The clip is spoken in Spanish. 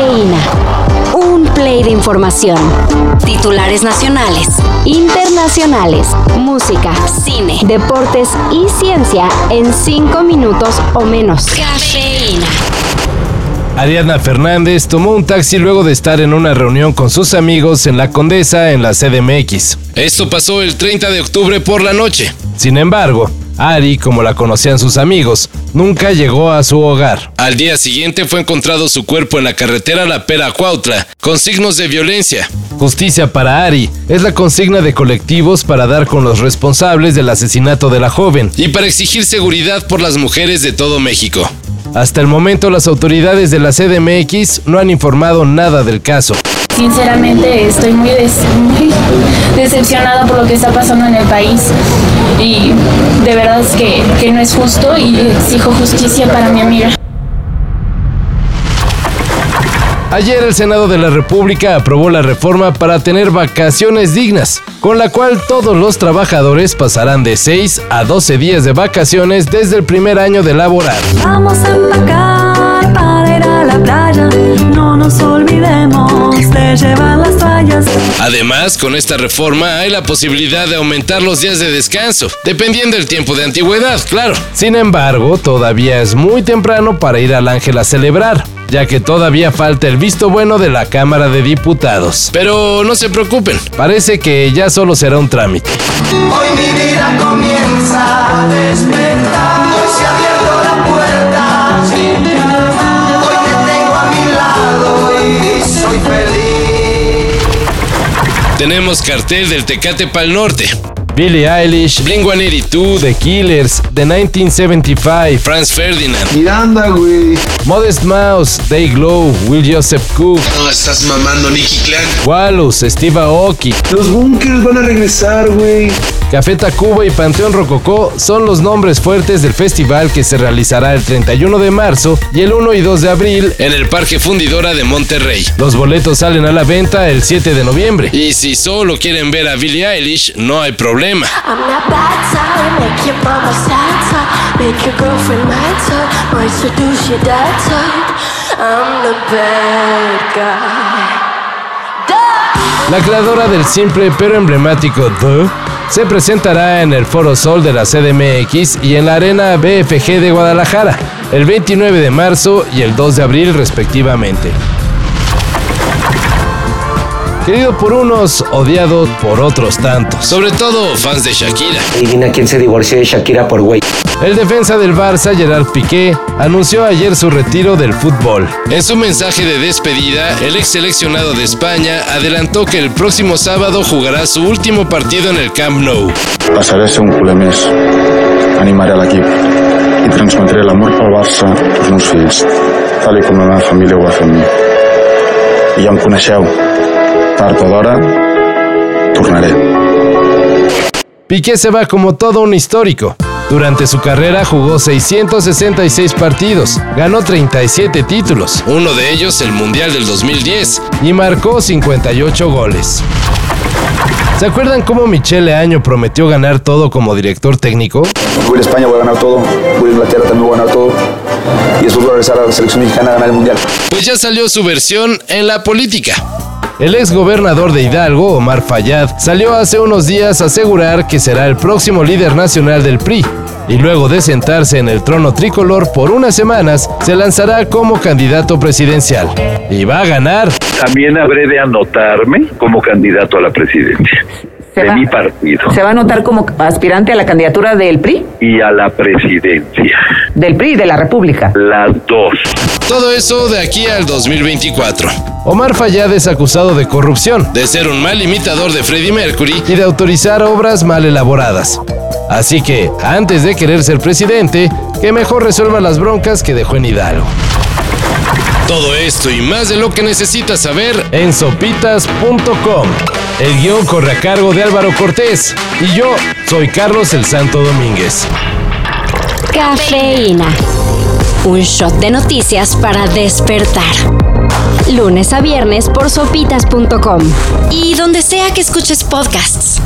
Cafeína. Un play de información. Titulares nacionales, internacionales, música, cine, deportes y ciencia en cinco minutos o menos. Cafeína. Ariadna Fernández tomó un taxi luego de estar en una reunión con sus amigos en la Condesa en la CDMX. Esto pasó el 30 de octubre por la noche. Sin embargo, Ari, como la conocían sus amigos, nunca llegó a su hogar. Al día siguiente fue encontrado su cuerpo en la carretera La Pera Cuautla, con signos de violencia. Justicia para Ari es la consigna de colectivos para dar con los responsables del asesinato de la joven y para exigir seguridad por las mujeres de todo México. Hasta el momento las autoridades de la CDMX no han informado nada del caso. Sinceramente estoy muy, decepcionada por lo que está pasando en el país y de verdad es que, que no es justo y exijo justicia para mi amiga. Ayer el Senado de la República aprobó la reforma para tener vacaciones dignas, con la cual todos los trabajadores pasarán de 6 a 12 días de vacaciones desde el primer año de laborar. Vamos a empacar nos olvidemos de llevar las toallas. Además, con esta reforma hay la posibilidad de aumentar los días de descanso, dependiendo del tiempo de antigüedad, claro. Sin embargo, todavía es muy temprano para ir al Ángel a celebrar ya que todavía falta el visto bueno de la Cámara de Diputados. Pero no se preocupen, parece que ya solo será un trámite. Hoy mi vida comienza a Tenemos cartel del Tecate Pal Norte, Billie Eilish, Blink-182, The Killers, The 1975, Franz Ferdinand, Miranda, güey. Modest Mouse, Day Glow, Will Joseph Cook. No, estás mamando Nicky Clan. Walus, Steve Aoki. Los Bunkers van a regresar, güey. Café Tacuba y Panteón Rococó son los nombres fuertes del festival que se realizará el 31 de marzo y el 1 y 2 de abril en el Parque Fundidora de Monterrey. Los boletos salen a la venta el 7 de noviembre. Y si solo quieren ver a Billie Eilish, no hay problema. La creadora del simple pero emblemático The se presentará en el Foro Sol de la CDMX y en la Arena BFG de Guadalajara el 29 de marzo y el 2 de abril respectivamente. Querido por unos, odiado por otros tantos. Sobre todo fans de Shakira. Adivina quién se divorció de Shakira por güey. El defensa del Barça, Gerard Piqué, anunció ayer su retiro del fútbol. En su mensaje de despedida, el ex seleccionado de España adelantó que el próximo sábado jugará su último partido en el Camp Nou. Pasaré a ser un culer més. Animaré l'equip i transmetré l'amor pel Barça als meus fills, tal i com la meva família ho va fer amb mi. I ja em coneixeu. Tard o d'hora, tornaré. Piqué se va como todo un histórico. Durante su carrera jugó 666 partidos, ganó 37 títulos, uno de ellos el Mundial del 2010, y marcó 58 goles. ¿Se acuerdan cómo Michele Año prometió ganar todo como director técnico? Voy a España, voy a ganar todo. Voy a Inglaterra, también voy a ganar todo. Y después voy a regresar a la selección mexicana a ganar el Mundial. Pues ya salió su versión en la política. El ex gobernador de Hidalgo, Omar Fayad, salió hace unos días a asegurar que será el próximo líder nacional del PRI. Y luego de sentarse en el trono tricolor por unas semanas, se lanzará como candidato presidencial. Y va a ganar. También habré de anotarme como candidato a la presidencia de va- mi partido ¿Se va a anotar como aspirante a la candidatura del PRI? y a la presidencia. Del PRI, de la República. Las dos. Todo eso de aquí al 2024. Omar Fayad es acusado de corrupción, de ser un mal imitador de Freddie Mercury y de autorizar obras mal elaboradas. Así que, antes de querer ser presidente, que mejor resuelva las broncas que dejó en Hidalgo. Todo esto y más de lo que necesitas saber en sopitas.com. El guion corre a cargo de Álvaro Cortés y yo soy Carlos el Santo Domínguez. Cafeína. Un shot de noticias para despertar. Lunes a viernes por sopitas.com. Y donde sea que escuches podcasts.